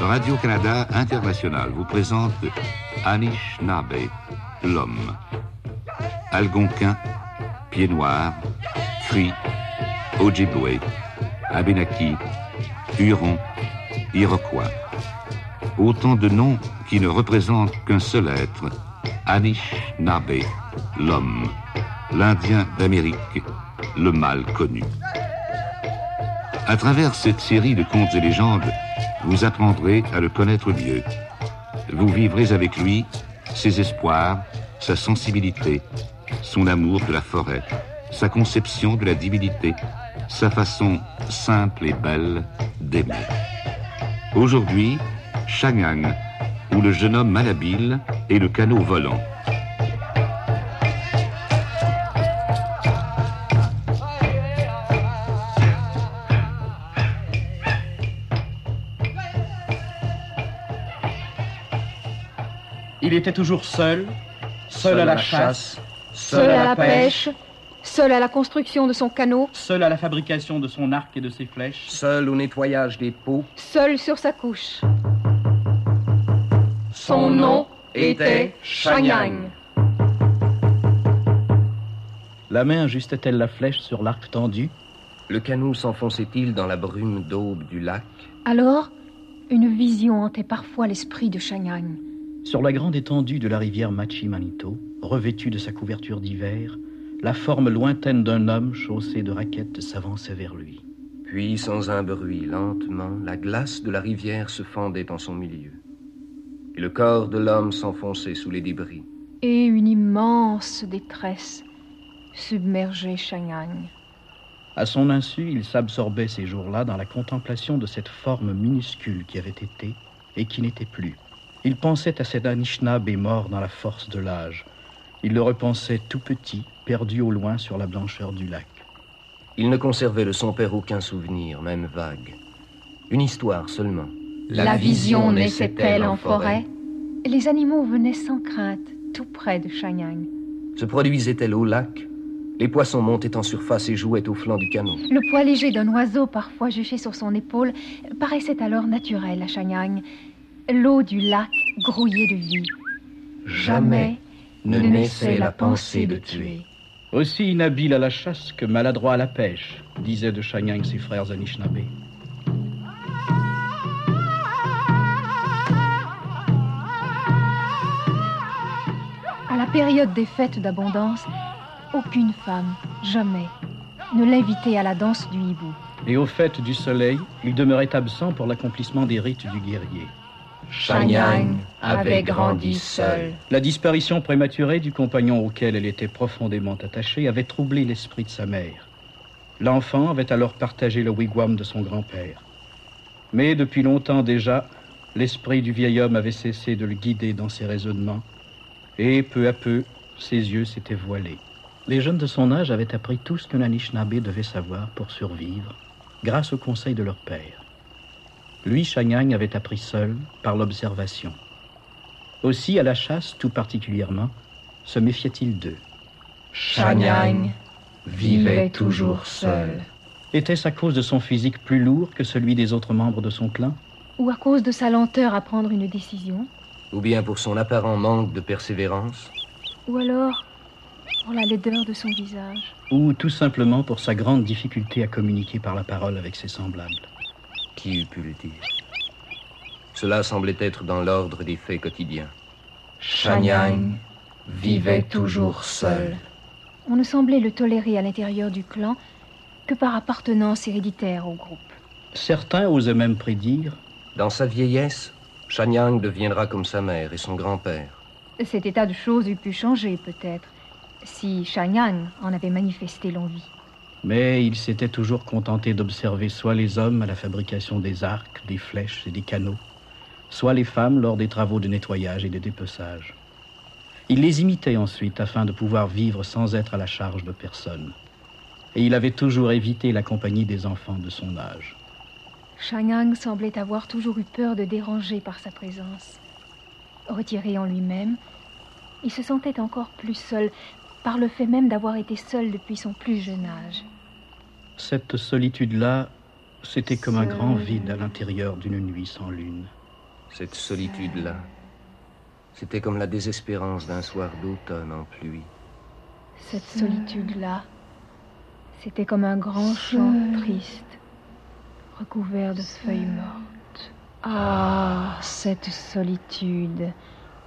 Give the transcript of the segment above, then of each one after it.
Radio-Canada International vous présente Anishinaabe, l'homme. Algonquin, Pied Noir, Cri, Ojibwe, Abenaki, Huron, Iroquois. Autant de noms qui ne représentent qu'un seul être, Anishinaabe, l'homme, l'Indien d'Amérique, le mal connu. À travers cette série de contes et légendes, vous apprendrez à le connaître mieux. Vous vivrez avec lui ses espoirs, sa sensibilité, son amour de la forêt, sa conception de la divinité, sa façon simple et belle d'aimer. Aujourd'hui, Shangang, où le jeune homme malhabile et le canot volant. Il était toujours seul, seul, à la, chasse, seul, à la pêche, seul à la construction de son canot, seul à la fabrication de son arc et de ses flèches, seul au nettoyage des pots, seul sur sa couche. Son nom était Shanyang. La main ajustait-elle la flèche sur l'arc tendu? Le canot s'enfonçait-il dans la brume d'aube du lac? Alors, une vision hantait parfois l'esprit de Shanyang. Sur la grande étendue de la rivière Machi-Manito, revêtue de sa couverture d'hiver, la forme lointaine d'un homme chaussé de raquettes s'avançait vers lui. Puis, sans un bruit, lentement, la glace de la rivière se fendait en son milieu. Et le corps de l'homme s'enfonçait sous les débris. Et une immense détresse submergeait Shanghai. À son insu, il s'absorbait ces jours-là dans la contemplation de cette forme minuscule qui avait été et qui n'était plus. Il pensait à cet Anishinaabe mort dans la force de l'âge. Il le repensait tout petit, perdu au loin sur la blancheur du lac. Il ne conservait de son père aucun souvenir, même vague. Une histoire seulement. La, vision naissait-elle en forêt Les animaux venaient sans crainte, tout près de Shanyang. Se produisait-elle au lac? Les poissons montaient en surface et jouaient au flanc du canot. Le poids léger d'un oiseau, parfois juché sur son épaule, paraissait alors naturel à Shanyang l'eau du lac grouillait de vie. Jamais ne naissait la pensée de tuer. Aussi inhabile à la chasse que maladroit à la pêche, disaient de Shanyang ses frères Anishinaabe. À la période des fêtes d'abondance, aucune femme, jamais, ne l'invitait à la danse du hibou. Et aux fêtes du soleil, il demeurait absent pour l'accomplissement des rites du guerrier. Shanyang avait grandi seul. La disparition prématurée du compagnon auquel elle était profondément attachée avait troublé l'esprit de sa mère. L'enfant avait alors partagé le wigwam de son grand-père. Mais depuis longtemps déjà, l'esprit du vieil homme avait cessé de le guider dans ses raisonnements, et peu à peu, ses yeux s'étaient voilés. Les jeunes de son âge avaient appris tout ce que l'Anishinaabe devait savoir pour survivre, grâce aux conseils de leur père. Lui, Shanyang, avait appris seul, par l'observation. Aussi, à la chasse tout particulièrement, se méfiait-il d'eux. Shanyang vivait toujours seul. Était-ce à cause de son physique plus lourd que celui des autres membres de son clan? Ou à cause de sa lenteur à prendre une décision? Ou bien pour son apparent manque de persévérance? Ou alors pour la laideur de son visage? Ou tout simplement pour sa grande difficulté à communiquer par la parole avec ses semblables? Qui eût pu le dire? Cela semblait être dans l'ordre des faits quotidiens. Shanyang vivait toujours seul. On ne semblait le tolérer à l'intérieur du clan que par appartenance héréditaire au groupe. Certains osaient même prédire Dans sa vieillesse, Shanyang deviendra comme sa mère et son grand-père. Cet état de choses eût pu changer, peut-être, si Shanyang en avait manifesté l'envie. Mais il s'était toujours contenté d'observer soit les hommes à la fabrication des arcs, des flèches et des canots, soit les femmes lors des travaux de nettoyage et de dépeçage. Il les imitait ensuite afin de pouvoir vivre sans être à la charge de personne. Et il avait toujours évité la compagnie des enfants de son âge. Shanyang semblait avoir toujours eu peur de déranger par sa présence. Retiré en lui-même, il se sentait encore plus seul par le fait même d'avoir été seul depuis son plus jeune âge. Cette solitude-là, c'était comme un grand vide à l'intérieur d'une nuit sans lune. Cette solitude-là, c'était comme la désespérance d'un soir d'automne en pluie. Cette solitude-là, c'était comme un grand champ triste, recouvert de feuilles mortes. Ah, cette solitude,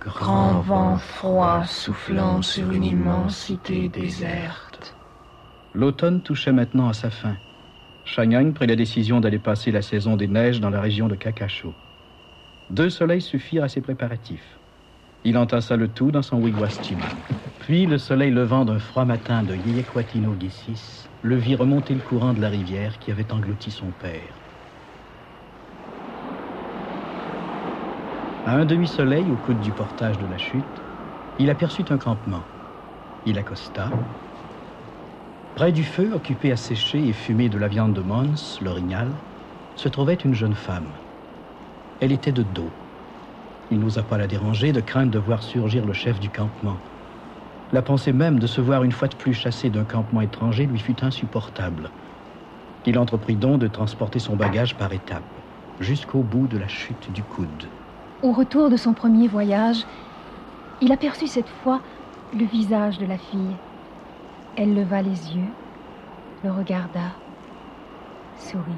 grand vent froid soufflant sur une immensité déserte. L'automne touchait maintenant à sa fin. Shanyang prit la décision d'aller passer la saison des neiges dans la région de Kakasho. Deux soleils suffirent à ses préparatifs. Il entassa le tout dans son wigwastima. Puis, le soleil levant d'un froid matin de Yeyekwatino Gissis le vit remonter le courant de la rivière qui avait englouti son père. À un demi-soleil, au coude du portage de la chute, il aperçut un campement. Il accosta. Près du feu, occupé à sécher et fumer de la viande de Mons, l'orignal, se trouvait une jeune femme. Elle était de dos. Il n'osa pas la déranger de crainte de voir surgir le chef du campement. La pensée même de se voir une fois de plus chassé d'un campement étranger lui fut insupportable. Il entreprit donc de transporter son bagage par étapes, jusqu'au bout de la chute du coude. Au retour de son premier voyage, il aperçut cette fois le visage de la fille. Elle leva les yeux, le regarda, sourit.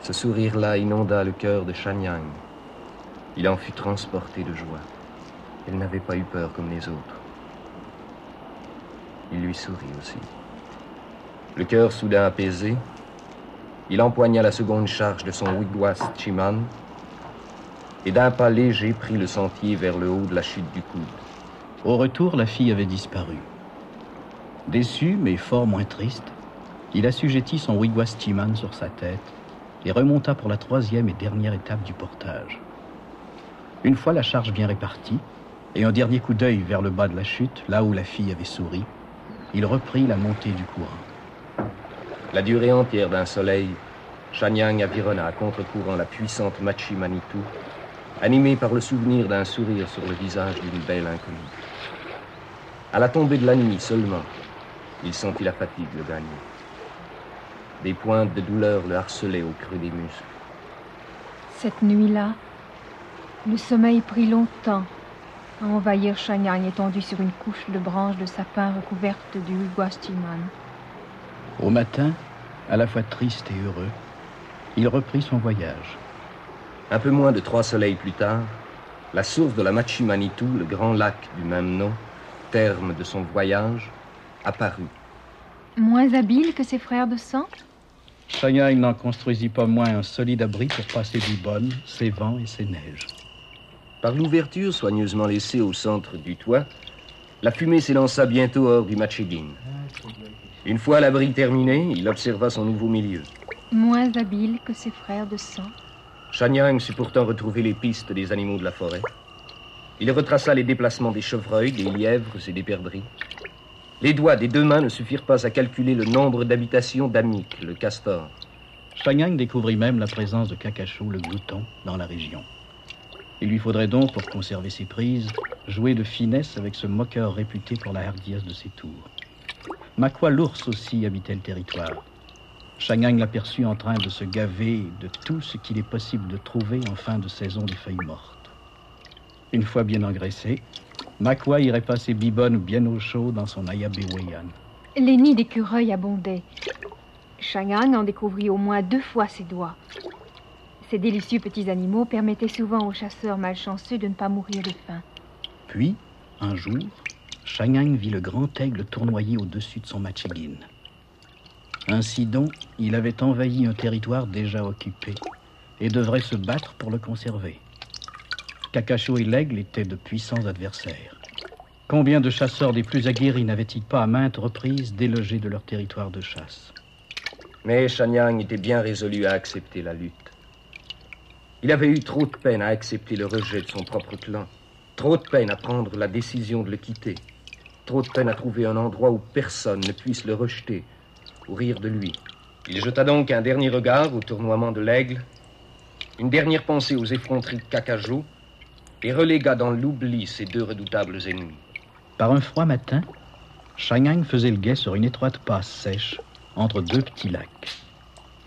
Ce sourire-là inonda le cœur de Shanyang. Il en fut transporté de joie. Elle n'avait pas eu peur comme les autres. Il lui sourit aussi. Le cœur soudain apaisé, il empoigna la seconde charge de son wigwas Chiman et d'un pas léger prit le sentier vers le haut de la chute du coude. Au retour, la fille avait disparu. Déçu, mais fort moins triste, il assujettit son wigwas Chiman sur sa tête et remonta pour la troisième et dernière étape du portage. Une fois la charge bien répartie, et un dernier coup d'œil vers le bas de la chute, là où la fille avait souri, il reprit la montée du courant. La durée entière d'un soleil, Shanyang avironna à contre-courant la puissante Machi Manitou, animé par le souvenir d'un sourire sur le visage d'une belle inconnue. À la tombée de la nuit seulement, il sentit la fatigue le gagner. Des pointes de douleur le harcelaient au creux des muscles. Cette nuit-là, le sommeil prit longtemps à envahir Shanyang étendu sur une couche de branches de sapin recouverte du Huguastiman. Au matin, à la fois triste et heureux, il reprit son voyage. Un peu moins de trois soleils plus tard, la source de la Machimanitou, le grand lac du même nom, terme de son voyage, apparut. Moins habile que ses frères de sang? Shanyang n'en construisit pas moins un solide abri pour passer du bonne, ses vents et ses neiges. Par l'ouverture soigneusement laissée au centre du toit, la fumée s'élança bientôt hors du Machigin. Une fois l'abri terminé, il observa son nouveau milieu. Moins habile que ses frères de sang? Shanyang sut pourtant retrouver les pistes des animaux de la forêt. Il retraça les déplacements des chevreuils, des lièvres et des perdrix. Les doigts des deux mains ne suffirent pas à calculer le nombre d'habitations d'Amik, le castor. Shanyang découvrit même la présence de Kakasho, le glouton, dans la région. Il lui faudrait donc, pour conserver ses prises, jouer de finesse avec ce moqueur réputé pour la hardiesse de ses tours. Makwa l'ours aussi habitait le territoire. Shanyang l'aperçut en train de se gaver de tout ce qu'il est possible de trouver en fin de saison des feuilles mortes. Une fois bien engraissé, Makwa irait passer Bibonne bien au chaud dans son Ayabewayan. Les nids d'écureuils abondaient. Shanyang en découvrit au moins deux fois ses doigts. Ces délicieux petits animaux permettaient souvent aux chasseurs malchanceux de ne pas mourir de faim. Puis, un jour, Shanyang vit le grand aigle tournoyer au-dessus de son machigin. Ainsi donc, il avait envahi un territoire déjà occupé et devrait se battre pour le conserver. Kakacho et l'aigle étaient de puissants adversaires. Combien de chasseurs des plus aguerris n'avaient-ils pas à maintes reprises délogé de leur territoire de chasse? Mais Shanyang était bien résolu à accepter la lutte. Il avait eu trop de peine à accepter le rejet de son propre clan. Trop de peine à prendre la décision de le quitter. Trop de peine à trouver un endroit où personne ne puisse le rejeter ou rire de lui. Il jeta donc un dernier regard au tournoiement de l'aigle, une dernière pensée aux effronteries de Cacajou, et relégua dans l'oubli ses deux redoutables ennemis. Par un froid matin, Shanghai faisait le guet sur une étroite passe sèche entre deux petits lacs.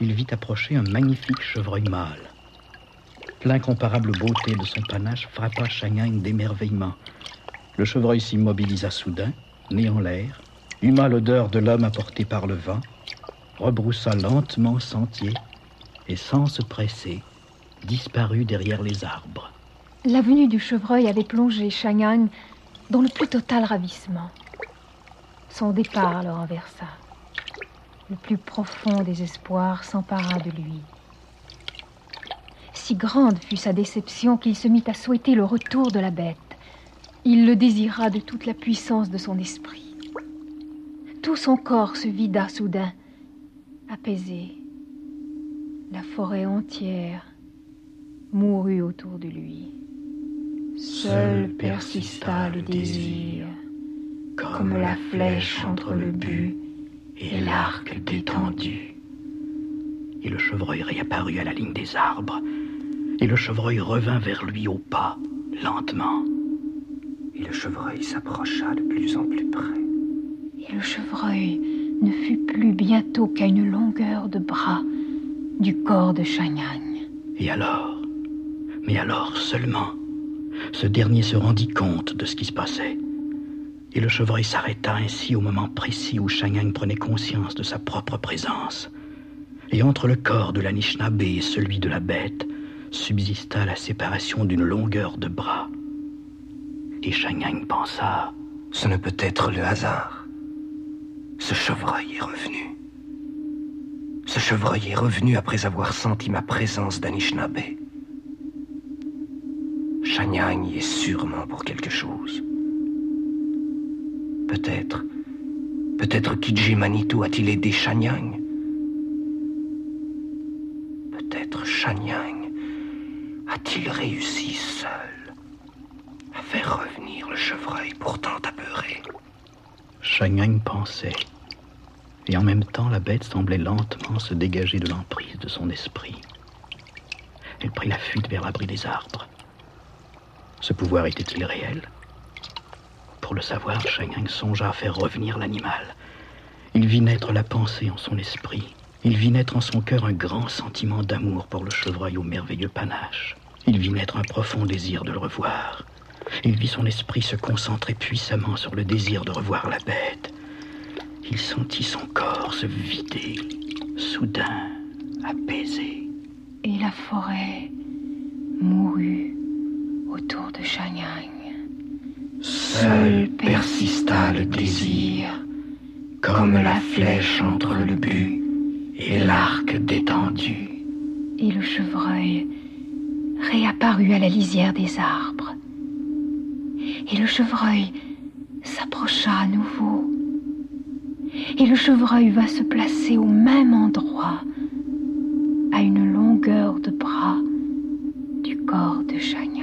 Il vit approcher un magnifique chevreuil mâle. L'incomparable beauté de son panache frappa Shanghai d'émerveillement. Le chevreuil s'immobilisa soudain, né en l'air, huma l'odeur de l'homme apporté par le vent, rebroussa lentement sentier et sans se presser, disparut derrière les arbres. La venue du chevreuil avait plongé Shangyang dans le plus total ravissement. Son départ le renversa. Le plus profond désespoir s'empara de lui. Si grande fut sa déception qu'il se mit à souhaiter le retour de la bête. Il le désira de toute la puissance de son esprit. Tout son corps se vida soudain, apaisé. La forêt entière mourut autour de lui. Seul persista le désir, comme la flèche entre le but et l'arc détendu. Et le chevreuil réapparut à la ligne des arbres, et le chevreuil revint vers lui au pas, lentement. Et le chevreuil s'approcha de plus en plus près. Et le chevreuil ne fut plus bientôt qu'à une longueur de bras du corps de Shangyang. Et alors, mais alors seulement, ce dernier se rendit compte de ce qui se passait. Et le chevreuil s'arrêta ainsi au moment précis où Shangyang prenait conscience de sa propre présence. Et entre le corps de l'Anishinaabe et celui de la bête subsista la séparation d'une longueur de bras. Et Shangyang pensa Ce ne peut être le hasard. Ce chevreuil est revenu. Ce chevreuil est revenu après avoir senti ma présence d'Anishinaabe. Shanyang y est sûrement pour quelque chose. Peut-être, peut-être Kiji Manitou a-t-il aidé Shanyang Peut-être Shanyang a-t-il réussi seul à faire revenir le chevreuil pourtant apeuré Shanyang pensait, et en même temps la bête semblait lentement se dégager de l'emprise de son esprit. Elle prit la fuite vers l'abri des arbres. Ce pouvoir était-il réel? Pour le savoir, Shangyang songea à faire revenir l'animal. Il vit naître la pensée en son esprit. Il vit naître en son cœur un grand sentiment d'amour pour le chevreuil au merveilleux panache. Il vit naître un profond désir de le revoir. Il vit son esprit se concentrer puissamment sur le désir de revoir la bête. Il sentit son corps se vider, soudain, apaisé. Et la forêt mourut autour de Shanyang. Seul persista le désir, comme la flèche entre le but et l'arc détendu. Et le chevreuil réapparut à la lisière des arbres. Et le chevreuil s'approcha à nouveau. Et le chevreuil va se placer au même endroit, à une longueur de bras du corps de Shanyang.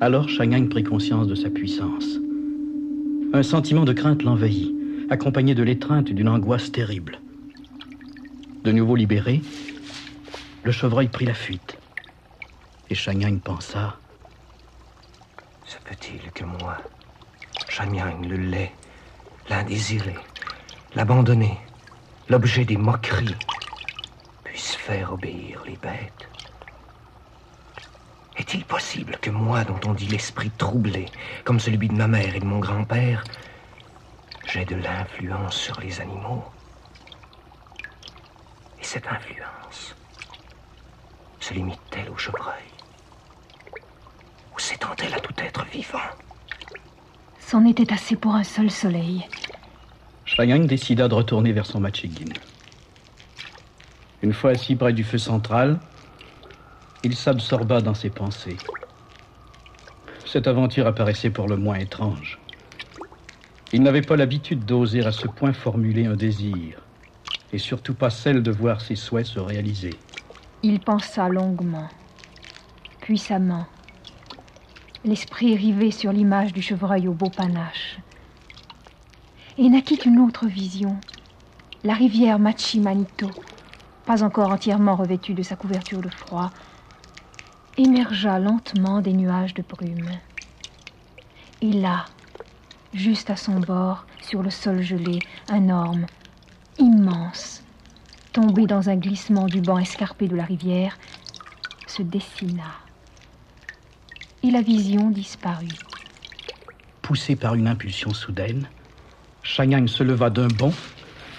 Alors Shangyang prit conscience de sa puissance. Un sentiment de crainte l'envahit, accompagné de l'étreinte d'une angoisse terrible. De nouveau libéré, le chevreuil prit la fuite. Et Shangyang pensa Se peut-il que moi, Shangyang le lait, l'indésiré, l'abandonné, l'objet des moqueries, puisse faire obéir les bêtes? Est-il possible que moi, dont on dit l'esprit troublé, comme celui de ma mère et de mon grand-père, j'ai de l'influence sur les animaux? Et cette influence se limite-t-elle au chevreuil Ou s'étend-elle à tout être vivant C'en était assez pour un seul soleil. Shangyang décida de retourner vers son Machigin. Une fois assis près du feu central, il s'absorba dans ses pensées. Cette aventure apparaissait pour le moins étrange. Il n'avait pas l'habitude d'oser à ce point formuler un désir, et surtout pas celle de voir ses souhaits se réaliser. Il pensa longuement, puissamment. L'esprit rivé sur l'image du chevreuil au beau panache. Et naquit une autre vision, la rivière Machi Manito, pas encore entièrement revêtue de sa couverture de froid, émergea lentement des nuages de brume. Et là, juste à son bord, sur le sol gelé, un orme, immense, tombé dans un glissement du banc escarpé de la rivière, se dessina. Et la vision disparut. Poussé par une impulsion soudaine, Shanyang se leva d'un bond,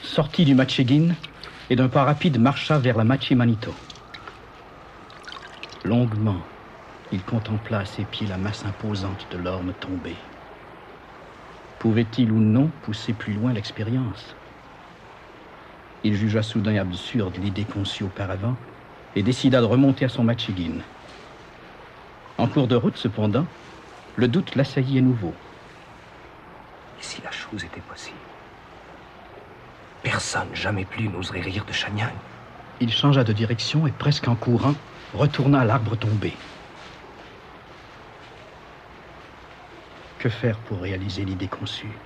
sortit du Machegin et d'un pas rapide marcha vers la Machimanito. Longuement, il contempla à ses pieds la masse imposante de l'orme tombé. Pouvait-il ou non pousser plus loin l'expérience? Il jugea soudain absurde l'idée conçue auparavant et décida de remonter à son Machigin. En cours de route, cependant, le doute l'assaillit à nouveau. Et si la chose était possible Personne, jamais plus, n'oserait rire de Shanyang. Il changea de direction et, presque en courant, retourna à l'arbre tombé. Que faire pour réaliser l'idée conçue?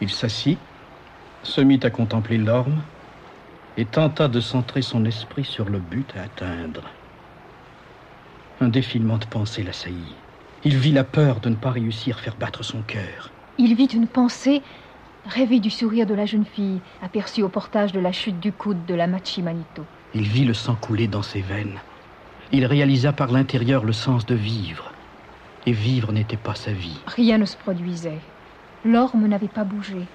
Il s'assit, se mit à contempler l'orme et tenta de centrer son esprit sur le but à atteindre. Un défilement de pensée l'assaillit. Il vit la peur de ne pas réussir à faire battre son cœur. Il vit une pensée rêver du sourire de la jeune fille aperçue au portage de la chute du coude de la Machi Manito. Il vit le sang couler dans ses veines. Il réalisa par l'intérieur le sens de vivre. Et vivre n'était pas sa vie. Rien ne se produisait. L'orme n'avait pas bougé.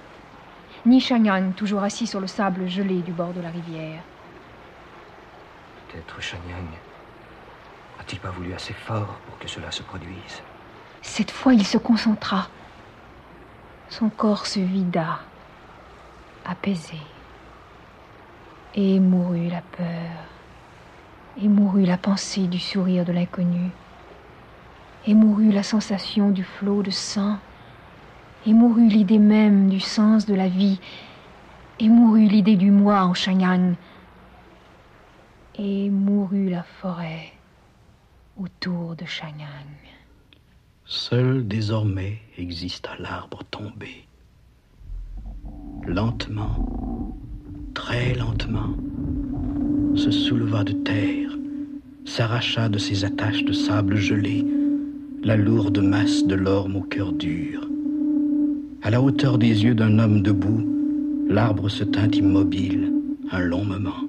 Ni Shanyang, toujours assis sur le sable gelé du bord de la rivière. Peut-être Shanyang a-t-il pas voulu assez fort pour que cela se produise Cette fois, il se concentra. Son corps se vida, apaisé. Et mourut la peur, et mourut la pensée du sourire de l'inconnu, et mourut la sensation du flot de sang, et mourut l'idée même du sens de la vie, et mourut l'idée du moi en Shanyang, et mourut la forêt autour de Shanyang. Seul désormais exista l'arbre tombé. Lentement, très lentement, se souleva de terre, s'arracha de ses attaches de sable gelé la lourde masse de l'orme au cœur dur. À la hauteur des yeux d'un homme debout, l'arbre se tint immobile un long moment.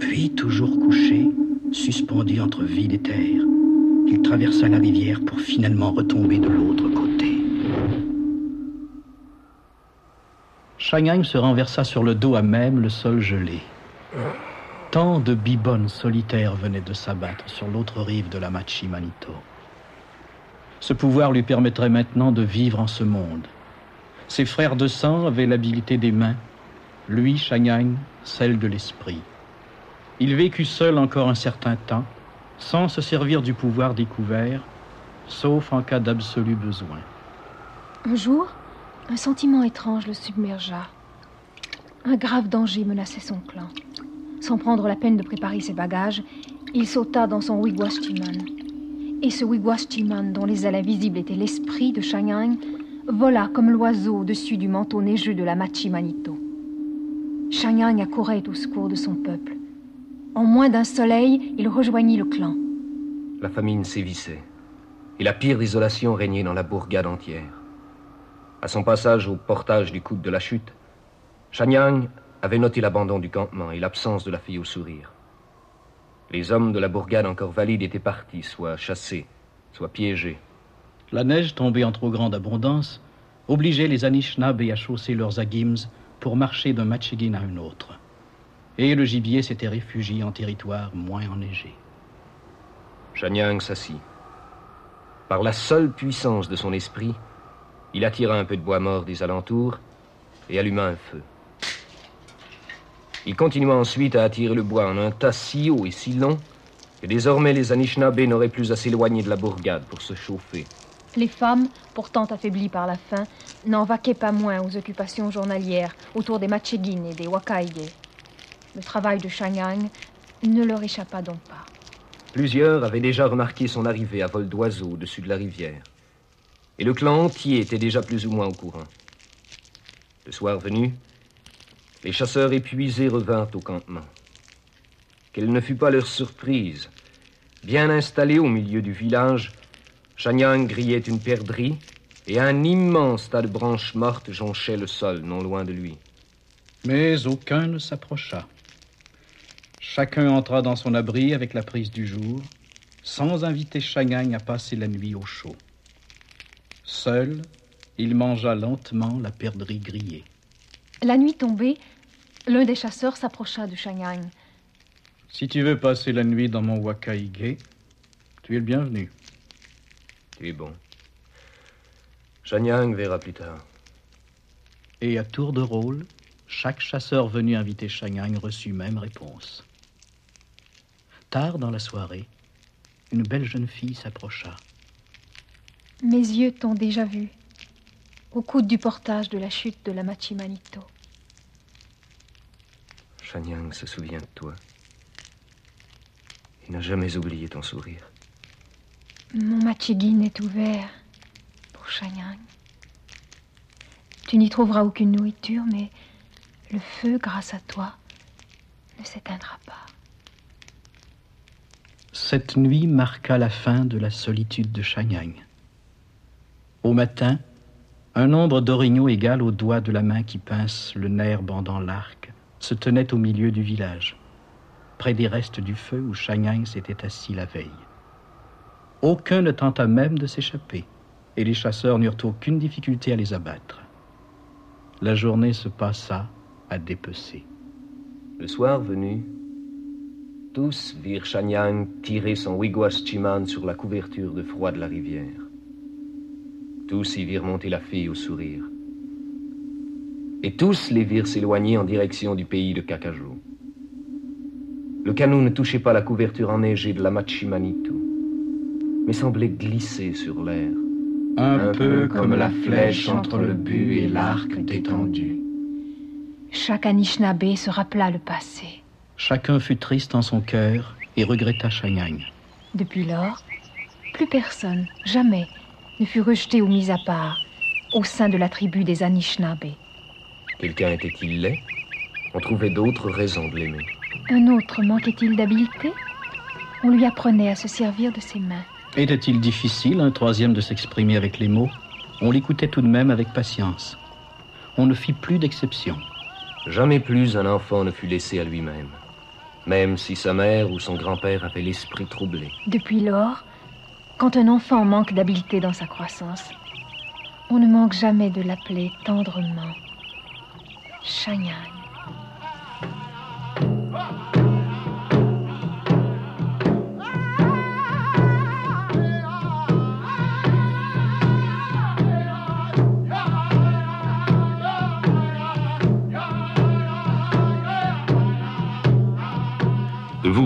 Puis, toujours couché, suspendu entre vide et terre, il traversa la rivière pour finalement retomber de l'autre côté. Shanghai se renversa sur le dos à même le sol gelé. Tant de bibonnes solitaires venaient de s'abattre sur l'autre rive de la Machi Manito. Ce pouvoir lui permettrait maintenant de vivre en ce monde. Ses frères de sang avaient l'habileté des mains, lui, Shanghai, celle de l'esprit. Il vécut seul encore un certain temps, sans se servir du pouvoir découvert, sauf en cas d'absolu besoin. Un jour, un sentiment étrange le submergea. Un grave danger menaçait son clan. Sans prendre la peine de préparer ses bagages, il sauta dans son wigwashtiman. Et ce wigwashtiman, dont les ailes invisibles étaient l'esprit de Shanyang, vola comme l'oiseau au-dessus du manteau neigeux de la Machi Manito. Shanyang accourait au secours de son peuple. En moins d'un soleil, il rejoignit le clan. La famine sévissait, et la pire désolation régnait dans la bourgade entière. À son passage au portage du coude de la chute, Shanyang avait noté l'abandon du campement et l'absence de la fille au sourire. Les hommes de la bourgade encore valides étaient partis, soit chassés, soit piégés. La neige tombée en trop grande abondance obligeait les Anishinaabe à chausser leurs agims pour marcher d'un Machigin à un autre. Et le gibier s'était réfugié en territoire moins enneigé. Shanyang s'assit. Par la seule puissance de son esprit, il attira un peu de bois mort des alentours et alluma un feu. Il continua ensuite à attirer le bois en un tas si haut et si long que désormais les Anishinaabe n'auraient plus à s'éloigner de la bourgade pour se chauffer. Les femmes, pourtant affaiblies par la faim, n'en vaquaient pas moins aux occupations journalières autour des Machegin et des Wakaige. Le travail de Shanyang ne leur échappa donc pas. Plusieurs avaient déjà remarqué son arrivée à vol d'oiseau au-dessus de la rivière. Et le clan entier était déjà plus ou moins au courant. Le soir venu, les chasseurs épuisés revinrent au campement. Quelle ne fut pas leur surprise. Bien installé au milieu du village, Chanyang grillait une perdrix et un immense tas de branches mortes jonchait le sol non loin de lui. Mais aucun ne s'approcha. Chacun entra dans son abri avec la prise du jour, sans inviter Chanyang à passer la nuit au chaud. Seul, il mangea lentement la perdrix grillée. La nuit tombée, l'un des chasseurs s'approcha de Shanyang. Si tu veux passer la nuit dans mon Wakaige, tu es le bienvenu. Tu es bon. Shanyang verra plus tard. Et à tour de rôle, chaque chasseur venu inviter Shanyang reçut même réponse. Tard dans la soirée, une belle jeune fille s'approcha. Mes yeux t'ont déjà vu, au coude du portage de la chute de la Machimanito. Shanyang se souvient de toi. Il n'a jamais oublié ton sourire. Mon Machigin est ouvert pour Shanyang. Tu n'y trouveras aucune nourriture, mais le feu, grâce à toi, ne s'éteindra pas. Cette nuit marqua la fin de la solitude de Shanyang. Au matin, un nombre d'orignaux égal au doigt de la main qui pince le nerf bandant l'arc se tenait au milieu du village, près des restes du feu où Shanyang s'était assis la veille. Aucun ne tenta même de s'échapper, et les chasseurs n'eurent aucune difficulté à les abattre. La journée se passa à dépecer. Le soir venu, tous virent Shanyang tirer son wigwam sur la couverture de froid de la rivière. Tous y virent monter la fille au sourire. Et tous les virent s'éloigner en direction du pays de Kakajo. Le canot ne touchait pas la couverture enneigée de la Machimanitou, mais semblait glisser sur l'air. Un, peu comme la flèche entre le but et l'arc détendu. Chaque Anishinaabe se rappela le passé. Chacun fut triste en son cœur et regretta Shanyang. Depuis lors, plus personne, jamais, ne fut rejeté ou mis à part au sein de la tribu des Anishinaabe. Quelqu'un était-il laid? On trouvait d'autres raisons de l'aimer. Un autre manquait-il d'habileté On lui apprenait à se servir de ses mains. Était-il difficile, un troisième, de s'exprimer avec les mots? On l'écoutait tout de même avec patience. On ne fit plus d'exception. Jamais plus un enfant ne fut laissé à lui-même, même si sa mère ou son grand-père avait l'esprit troublé. Depuis lors, quand un enfant manque d'habileté dans sa croissance, on ne manque jamais de l'appeler tendrement Shanyang.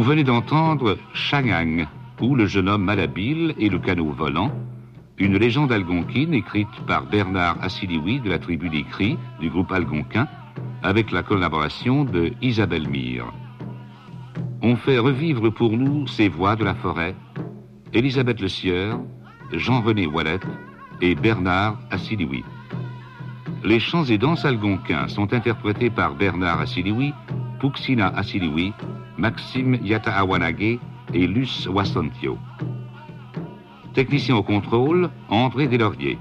Vous venez d'entendre Shanyang, ou le jeune homme malhabile et le canot volant, une légende algonquine écrite par Bernard Assiliwi de la tribu des du groupe algonquin avec la collaboration de Isabelle Mire. On fait revivre pour nous ces voix de la forêt, Elisabeth Le Sieur, Jean-René Wallet et Bernard Assiliwi. Les chants et danses algonquins sont interprétés par Bernard Assiliwi, Puxina Assiliwi, Maxime Yataawanage et Luce Wassantio. Technicien au contrôle, André Deslauriers.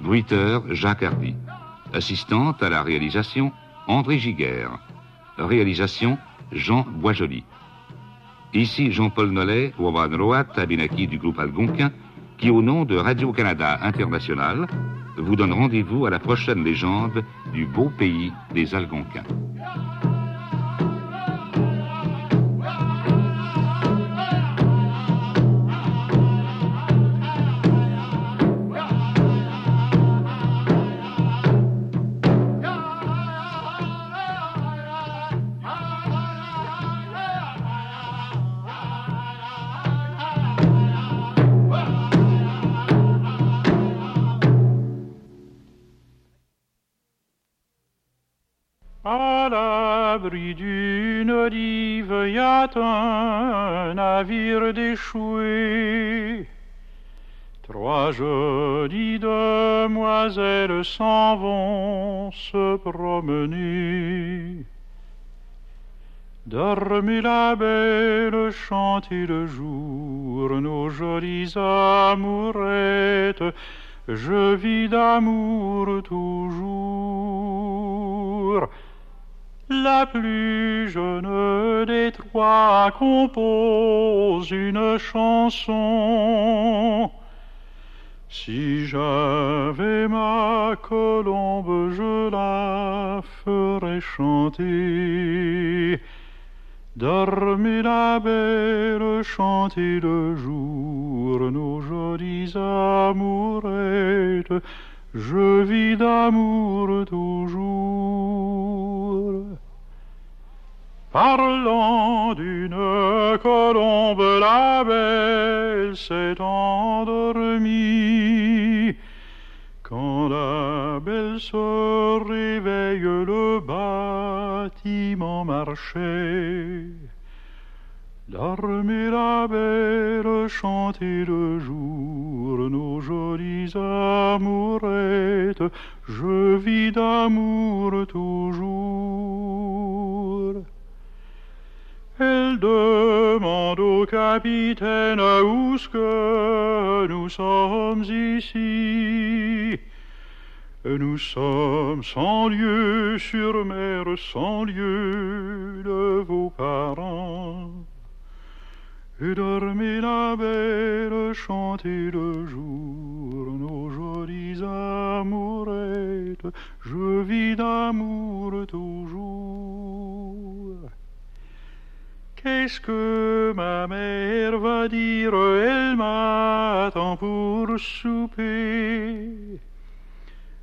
Bruiteur, Jacques Hardy. Assistante à la réalisation, André Giguère. Réalisation, Jean Boisjoli. Ici Jean-Paul Nollet, Roat, Abinaki du groupe Algonquin, qui au nom de Radio-Canada International vous donne rendez-vous à la prochaine légende du beau pays des Algonquins. D'une olive, y a un navire déchoué. Trois jolies demoiselles s'en vont se promener. Dormez la belle, chantez le jour, nos jolies amourettes, je vis d'amour toujours. La plus jeune des trois compose une chanson. Si j'avais ma colombe, je la ferais chanter. Dormez la belle, chantez le jour, nos jolies amourettes, je vis d'amour toujours. Parlant d'une colombe, la belle s'est endormie. Quand la belle se réveille, le bâtiment marchait. Dormez la belle, chantez le jour, nos jolies amourettes, je vis d'amour toujours. Elle demande au capitaine où que nous sommes ici. Nous sommes sans lieu sur mer, sans lieu de vos parents. Et dormez la belle, chantez le jour, nos jolies amourettes, je vis d'amour toujours. Qu'est-ce que ma mère va dire? Elle m'attend pour souper.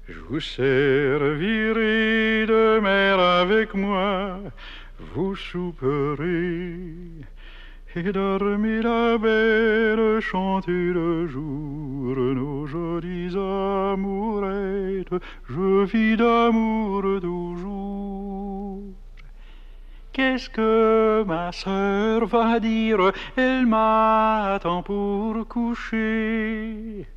Je vous servirai de mer avec moi, vous souperez. Et dormez la belle, chantez le jour, nos jolies amourettes, je vis d'amour toujours. Qu'est-ce que ma sœur va dire? Elle m'attend pour coucher.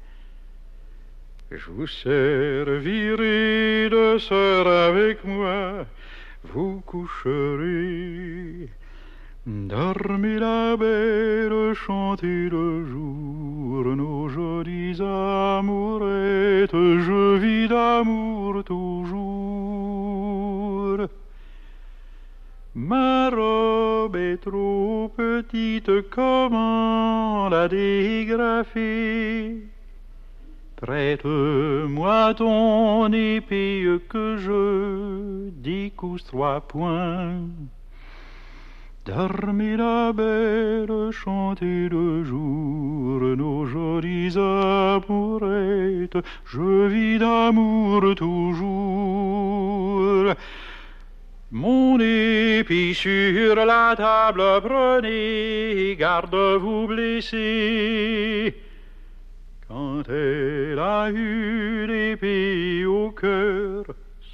Je vous servirai de sœur avec moi, vous coucherez. Dormez la belle, chantez le jour, nos jolies amourettes, je vis d'amour toujours. Ma robe est trop petite, comment la dégrafer Prête-moi ton épée que je décousse trois points. Dormez la belle, chantez le jour, nos jolies amourettes, je vis d'amour toujours. Mon épée sur la table, prenez garde vous blesser. Quand elle a eu l'épée au cœur,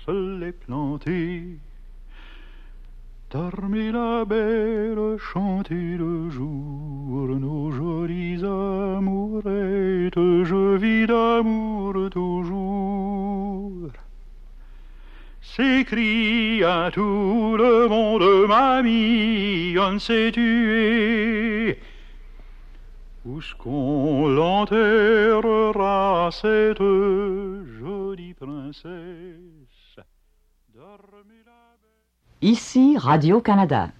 se l'est plantée. Dormez la belle, chantez le jour, nos jolies amourettes, je vis d'amour toujours. S'écria tout le monde, mamie, on s'est tué. Où est-ce qu'on l'enterrera, cette jolie princesse? Ici Radio-Canada.